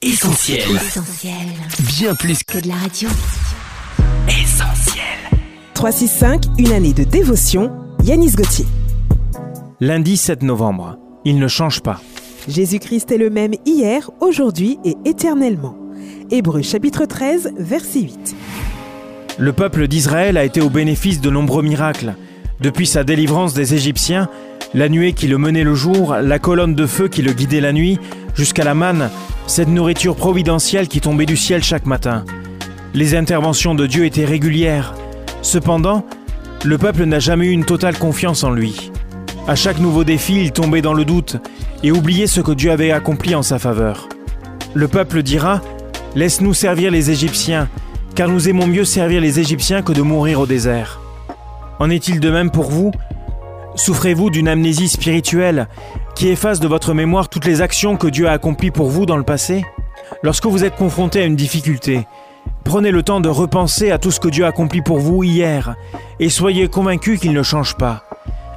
Essentiel. Essentiel. Bien plus Que de la radio. qu'essentiel. 365, une année de dévotion, Yanis Gauthier. Lundi 7 novembre. Il ne change pas. Jésus-Christ est le même hier, aujourd'hui et éternellement. Hébreux chapitre 13, verset 8. Le peuple d'Israël a été au bénéfice de nombreux miracles. Depuis sa délivrance des Égyptiens, la nuée qui le menait le jour, la colonne de feu qui le guidait la nuit, jusqu'à la manne, cette nourriture providentielle qui tombait du ciel chaque matin. Les interventions de Dieu étaient régulières. Cependant, le peuple n'a jamais eu une totale confiance en lui. À chaque nouveau défi, il tombait dans le doute et oubliait ce que Dieu avait accompli en sa faveur. Le peuple dira Laisse-nous servir les Égyptiens, car nous aimons mieux servir les Égyptiens que de mourir au désert. En est-il de même pour vous? Souffrez-vous d'une amnésie spirituelle qui efface de votre mémoire toutes les actions que Dieu a accomplies pour vous dans le passé? Lorsque vous êtes confronté à une difficulté, prenez le temps de repenser à tout ce que Dieu a accompli pour vous hier et soyez convaincu qu'il ne change pas.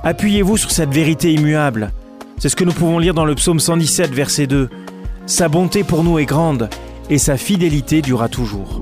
Appuyez-vous sur cette vérité immuable. C'est ce que nous pouvons lire dans le psaume 117, verset 2. Sa bonté pour nous est grande et sa fidélité durera toujours.